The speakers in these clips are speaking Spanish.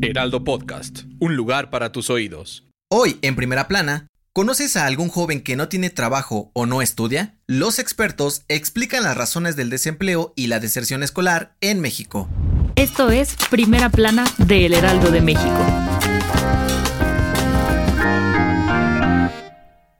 Heraldo Podcast, un lugar para tus oídos. Hoy, en primera plana, ¿conoces a algún joven que no tiene trabajo o no estudia? Los expertos explican las razones del desempleo y la deserción escolar en México. Esto es Primera Plana de El Heraldo de México.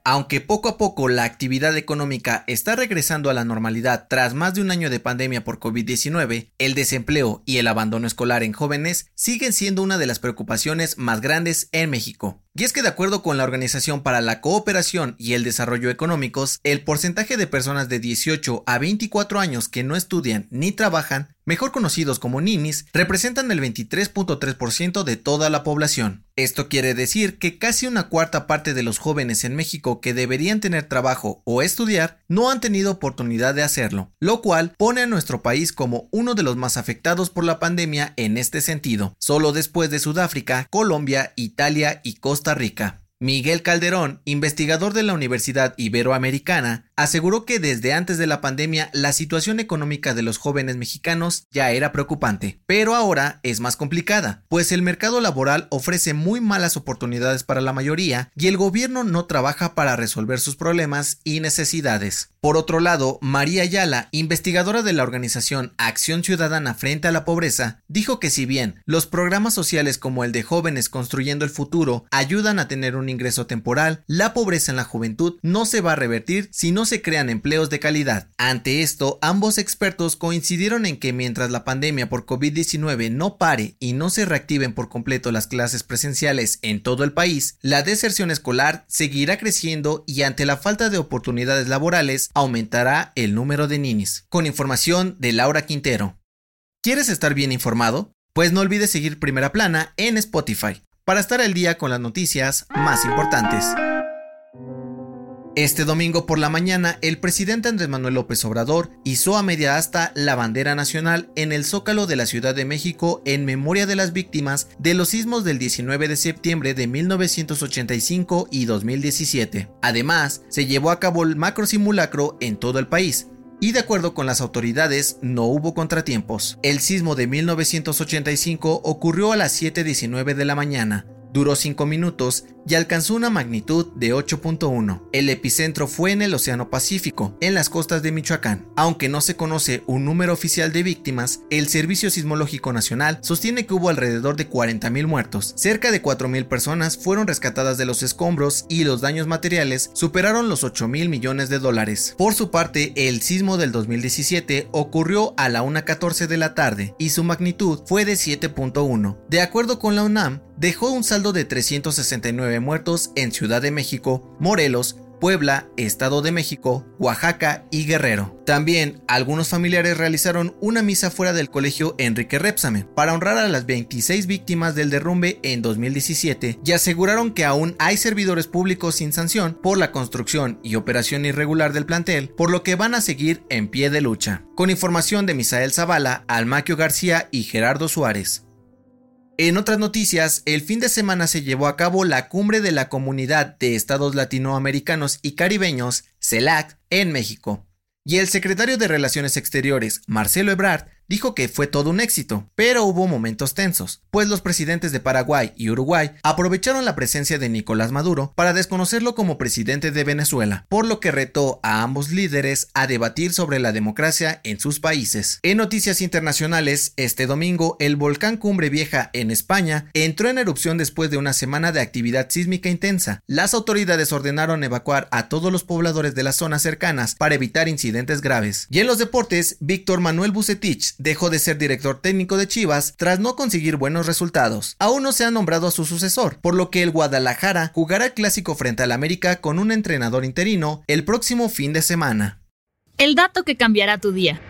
Aunque poco a poco la actividad económica está regresando a la normalidad tras más de un año de pandemia por COVID-19, el desempleo y el abandono escolar en jóvenes siguen siendo una de las preocupaciones más grandes en México. Y es que de acuerdo con la Organización para la Cooperación y el Desarrollo Económicos, el porcentaje de personas de 18 a 24 años que no estudian ni trabajan, mejor conocidos como ninis, representan el 23.3% de toda la población. Esto quiere decir que casi una cuarta parte de los jóvenes en México que deberían tener trabajo o estudiar no han tenido oportunidad de hacerlo, lo cual pone a nuestro país como uno de los más afectados por la pandemia en este sentido, solo después de Sudáfrica, Colombia, Italia y Costa Rica. Miguel Calderón, investigador de la Universidad Iberoamericana, aseguró que desde antes de la pandemia la situación económica de los jóvenes mexicanos ya era preocupante, pero ahora es más complicada, pues el mercado laboral ofrece muy malas oportunidades para la mayoría y el gobierno no trabaja para resolver sus problemas y necesidades. Por otro lado, María Ayala, investigadora de la organización Acción Ciudadana frente a la Pobreza, dijo que si bien los programas sociales como el de Jóvenes Construyendo el Futuro ayudan a tener un ingreso temporal, la pobreza en la juventud no se va a revertir si no se crean empleos de calidad. Ante esto, ambos expertos coincidieron en que mientras la pandemia por COVID-19 no pare y no se reactiven por completo las clases presenciales en todo el país, la deserción escolar seguirá creciendo y ante la falta de oportunidades laborales aumentará el número de ninis. Con información de Laura Quintero. ¿Quieres estar bien informado? Pues no olvides seguir Primera Plana en Spotify para estar al día con las noticias más importantes. Este domingo por la mañana, el presidente Andrés Manuel López Obrador hizo a media asta la bandera nacional en el Zócalo de la Ciudad de México en memoria de las víctimas de los sismos del 19 de septiembre de 1985 y 2017. Además, se llevó a cabo el macro simulacro en todo el país, y de acuerdo con las autoridades no hubo contratiempos. El sismo de 1985 ocurrió a las 7.19 de la mañana, duró 5 minutos y alcanzó una magnitud de 8.1. El epicentro fue en el Océano Pacífico, en las costas de Michoacán. Aunque no se conoce un número oficial de víctimas, el Servicio Sismológico Nacional sostiene que hubo alrededor de 40.000 muertos. Cerca de 4.000 personas fueron rescatadas de los escombros y los daños materiales superaron los 8.000 millones de dólares. Por su parte, el sismo del 2017 ocurrió a la 1.14 de la tarde y su magnitud fue de 7.1. De acuerdo con la UNAM, dejó un saldo de 369 muertos en Ciudad de México, Morelos, Puebla, Estado de México, Oaxaca y Guerrero. También algunos familiares realizaron una misa fuera del colegio Enrique Repsame para honrar a las 26 víctimas del derrumbe en 2017 y aseguraron que aún hay servidores públicos sin sanción por la construcción y operación irregular del plantel, por lo que van a seguir en pie de lucha. Con información de Misael Zavala, Almaquio García y Gerardo Suárez. En otras noticias, el fin de semana se llevó a cabo la cumbre de la Comunidad de Estados Latinoamericanos y Caribeños, CELAC, en México. Y el secretario de Relaciones Exteriores, Marcelo Ebrard, dijo que fue todo un éxito, pero hubo momentos tensos, pues los presidentes de Paraguay y Uruguay aprovecharon la presencia de Nicolás Maduro para desconocerlo como presidente de Venezuela, por lo que retó a ambos líderes a debatir sobre la democracia en sus países. En noticias internacionales, este domingo el volcán Cumbre Vieja en España entró en erupción después de una semana de actividad sísmica intensa. Las autoridades ordenaron evacuar a todos los pobladores de las zonas cercanas para evitar incidentes graves. Y en los deportes, Víctor Manuel Bucetich dejó de ser director técnico de Chivas tras no conseguir buenos resultados. Aún no se ha nombrado a su sucesor, por lo que el Guadalajara jugará clásico frente al América con un entrenador interino el próximo fin de semana. El dato que cambiará tu día.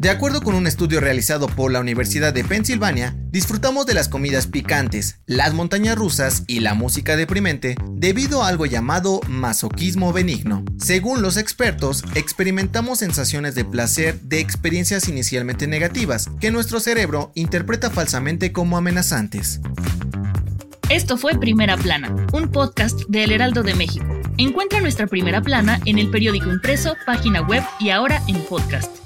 De acuerdo con un estudio realizado por la Universidad de Pensilvania, disfrutamos de las comidas picantes, las montañas rusas y la música deprimente debido a algo llamado masoquismo benigno. Según los expertos, experimentamos sensaciones de placer de experiencias inicialmente negativas que nuestro cerebro interpreta falsamente como amenazantes. Esto fue Primera Plana, un podcast de El Heraldo de México. Encuentra nuestra Primera Plana en el periódico impreso, página web y ahora en podcast.